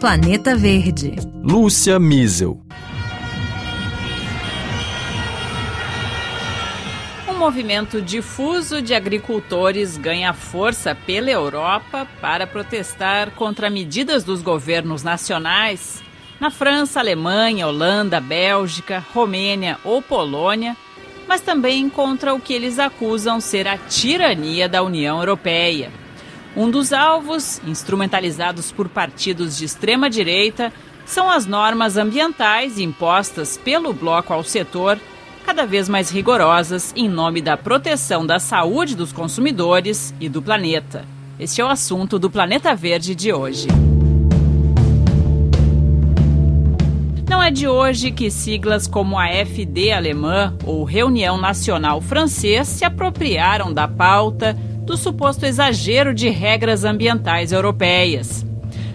Planeta Verde. Lúcia Miesel. Um movimento difuso de agricultores ganha força pela Europa para protestar contra medidas dos governos nacionais na França, Alemanha, Holanda, Bélgica, Romênia ou Polônia, mas também contra o que eles acusam ser a tirania da União Europeia. Um dos alvos, instrumentalizados por partidos de extrema-direita, são as normas ambientais impostas pelo bloco ao setor, cada vez mais rigorosas em nome da proteção da saúde dos consumidores e do planeta. Este é o assunto do Planeta Verde de hoje. Não é de hoje que siglas como a FD alemã ou Reunião Nacional Francês se apropriaram da pauta do suposto exagero de regras ambientais europeias.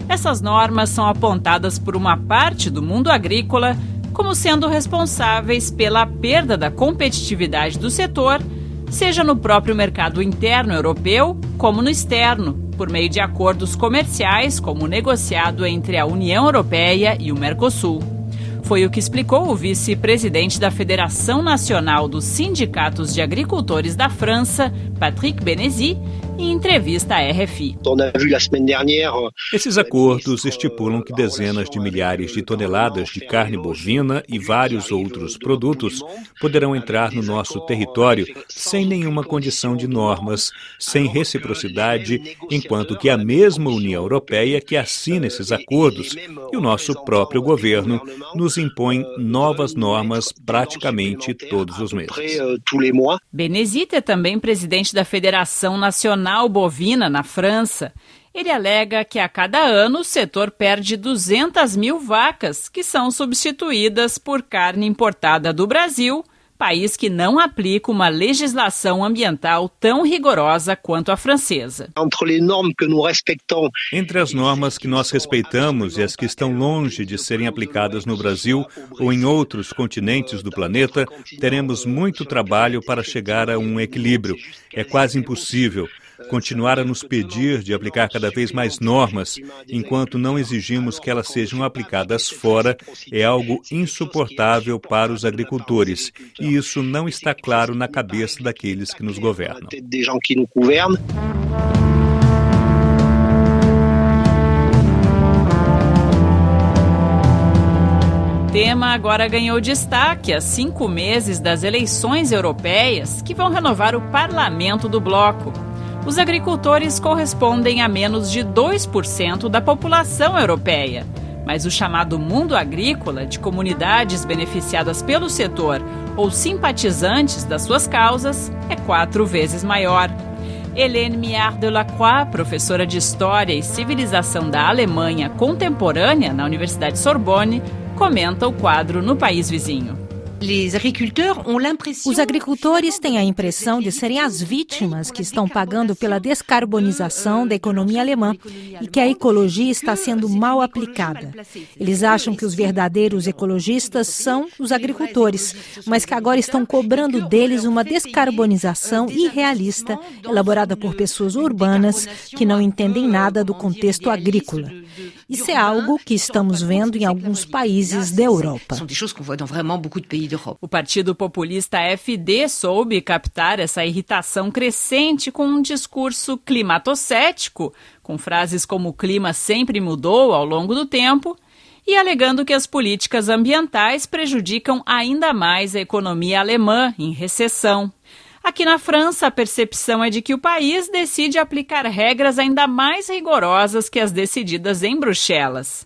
Essas normas são apontadas por uma parte do mundo agrícola como sendo responsáveis pela perda da competitividade do setor, seja no próprio mercado interno europeu como no externo, por meio de acordos comerciais, como negociado entre a União Europeia e o Mercosul. Foi o que explicou o vice-presidente da Federação Nacional dos Sindicatos de Agricultores da França, Patrick Benesi, em entrevista à RFI. Esses acordos estipulam que dezenas de milhares de toneladas de carne bovina e vários outros produtos poderão entrar no nosso território sem nenhuma condição de normas, sem reciprocidade, enquanto que a mesma União Europeia que assina esses acordos e o nosso próprio governo nos impõe novas normas praticamente todos os meses. Benezita é também presidente da Federação Nacional Nacional Bovina, na França, ele alega que a cada ano o setor perde 200 mil vacas, que são substituídas por carne importada do Brasil, país que não aplica uma legislação ambiental tão rigorosa quanto a francesa. Entre as normas que nós respeitamos e as que estão longe de serem aplicadas no Brasil ou em outros continentes do planeta, teremos muito trabalho para chegar a um equilíbrio. É quase impossível continuar a nos pedir de aplicar cada vez mais normas, enquanto não exigimos que elas sejam aplicadas fora, é algo insuportável para os agricultores. E isso não está claro na cabeça daqueles que nos governam. O tema agora ganhou destaque a cinco meses das eleições europeias que vão renovar o parlamento do bloco os agricultores correspondem a menos de 2% da população europeia. Mas o chamado mundo agrícola, de comunidades beneficiadas pelo setor ou simpatizantes das suas causas, é quatro vezes maior. Hélène Miard de Lacroix, professora de História e Civilização da Alemanha Contemporânea na Universidade Sorbonne, comenta o quadro no país vizinho. Os agricultores têm a impressão de serem as vítimas que estão pagando pela descarbonização da economia alemã e que a ecologia está sendo mal aplicada. Eles acham que os verdadeiros ecologistas são os agricultores, mas que agora estão cobrando deles uma descarbonização irrealista elaborada por pessoas urbanas que não entendem nada do contexto agrícola. Isso é algo que estamos vendo em alguns países da Europa. O Partido Populista FD soube captar essa irritação crescente com um discurso climatocético, com frases como o clima sempre mudou ao longo do tempo, e alegando que as políticas ambientais prejudicam ainda mais a economia alemã em recessão. Aqui na França, a percepção é de que o país decide aplicar regras ainda mais rigorosas que as decididas em Bruxelas.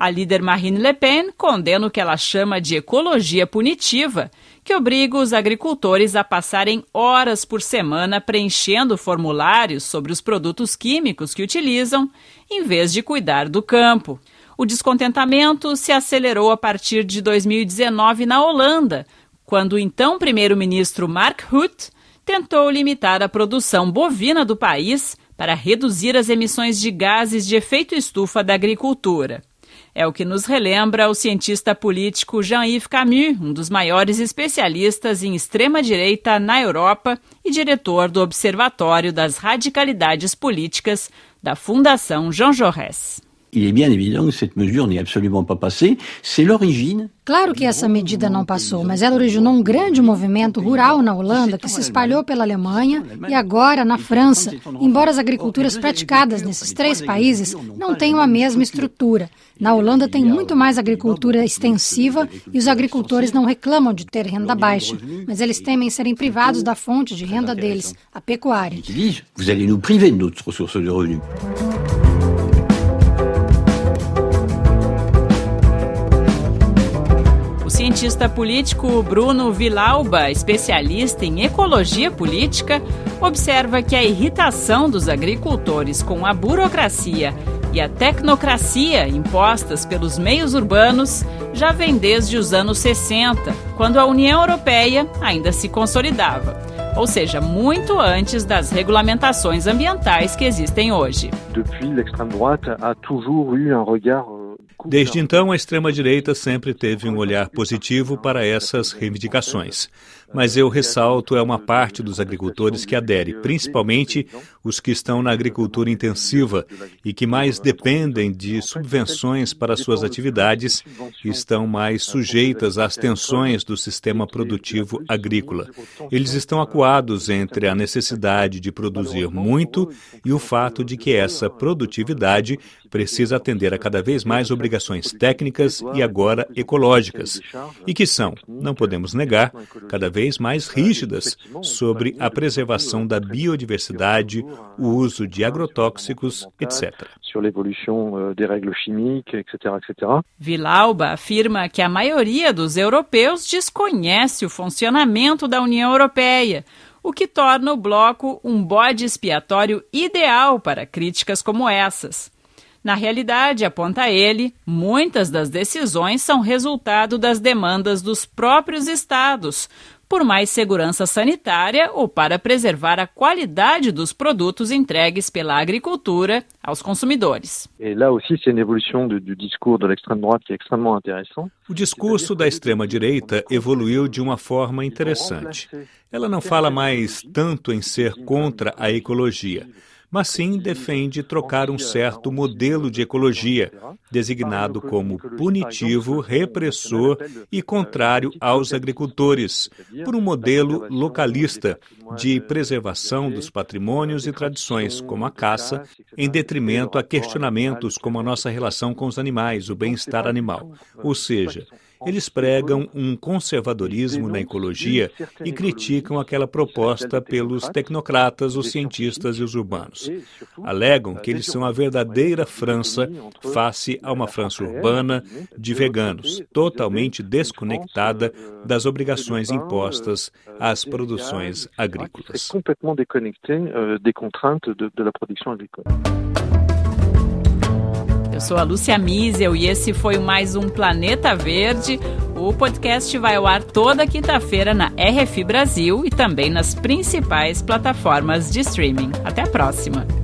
A líder Marine Le Pen condena o que ela chama de ecologia punitiva, que obriga os agricultores a passarem horas por semana preenchendo formulários sobre os produtos químicos que utilizam, em vez de cuidar do campo. O descontentamento se acelerou a partir de 2019 na Holanda, quando o então primeiro-ministro Mark Rutte tentou limitar a produção bovina do país para reduzir as emissões de gases de efeito estufa da agricultura. É o que nos relembra o cientista político Jean-Yves Camus, um dos maiores especialistas em extrema-direita na Europa e diretor do Observatório das Radicalidades Políticas da Fundação Jean Jaurès. Il est bien évident que cette mesure n'est absolument pas passée. C'est l'origine Claro que essa medida não passou, mas ela originou um grande movimento rural na Holanda que se espalhou pela Alemanha e agora na França, embora as agriculturas praticadas nesses três países não tenham a mesma estrutura. Na Holanda tem muito mais agricultura extensiva e os agricultores não reclamam de ter renda baixa, mas eles temem serem privados da fonte de renda deles, a pecuária. Vous allez nous priver de notre ressource de revenus. Cientista político Bruno Vilauba, especialista em ecologia política, observa que a irritação dos agricultores com a burocracia e a tecnocracia impostas pelos meios urbanos já vem desde os anos 60, quando a União Europeia ainda se consolidava. Ou seja, muito antes das regulamentações ambientais que existem hoje. Depuis l'extrême droite a toujours eu un regard Desde então, a extrema-direita sempre teve um olhar positivo para essas reivindicações. Mas eu ressalto é uma parte dos agricultores que adere, principalmente os que estão na agricultura intensiva e que mais dependem de subvenções para suas atividades e estão mais sujeitas às tensões do sistema produtivo agrícola. Eles estão acuados entre a necessidade de produzir muito e o fato de que essa produtividade precisa atender a cada vez mais obrigações técnicas e agora ecológicas, e que são, não podemos negar, cada vez mais rígidas sobre a preservação da biodiversidade, o uso de agrotóxicos, etc. Vilauba afirma que a maioria dos europeus desconhece o funcionamento da União Europeia, o que torna o bloco um bode expiatório ideal para críticas como essas. Na realidade, aponta ele, muitas das decisões são resultado das demandas dos próprios estados, por mais segurança sanitária ou para preservar a qualidade dos produtos entregues pela agricultura aos consumidores. O discurso da extrema-direita evoluiu de uma forma interessante. Ela não fala mais tanto em ser contra a ecologia mas sim defende trocar um certo modelo de ecologia, designado como punitivo, repressor e contrário aos agricultores, por um modelo localista de preservação dos patrimônios e tradições, como a caça, em detrimento a questionamentos como a nossa relação com os animais, o bem-estar animal. Ou seja, eles pregam um conservadorismo na ecologia e criticam aquela proposta pelos tecnocratas, os cientistas e os urbanos. Alegam que eles são a verdadeira França face a uma França urbana de veganos, totalmente desconectada das obrigações impostas às produções agrícolas. Eu sou a Lúcia Miesel e esse foi mais um Planeta Verde. O podcast vai ao ar toda quinta-feira na RF Brasil e também nas principais plataformas de streaming. Até a próxima!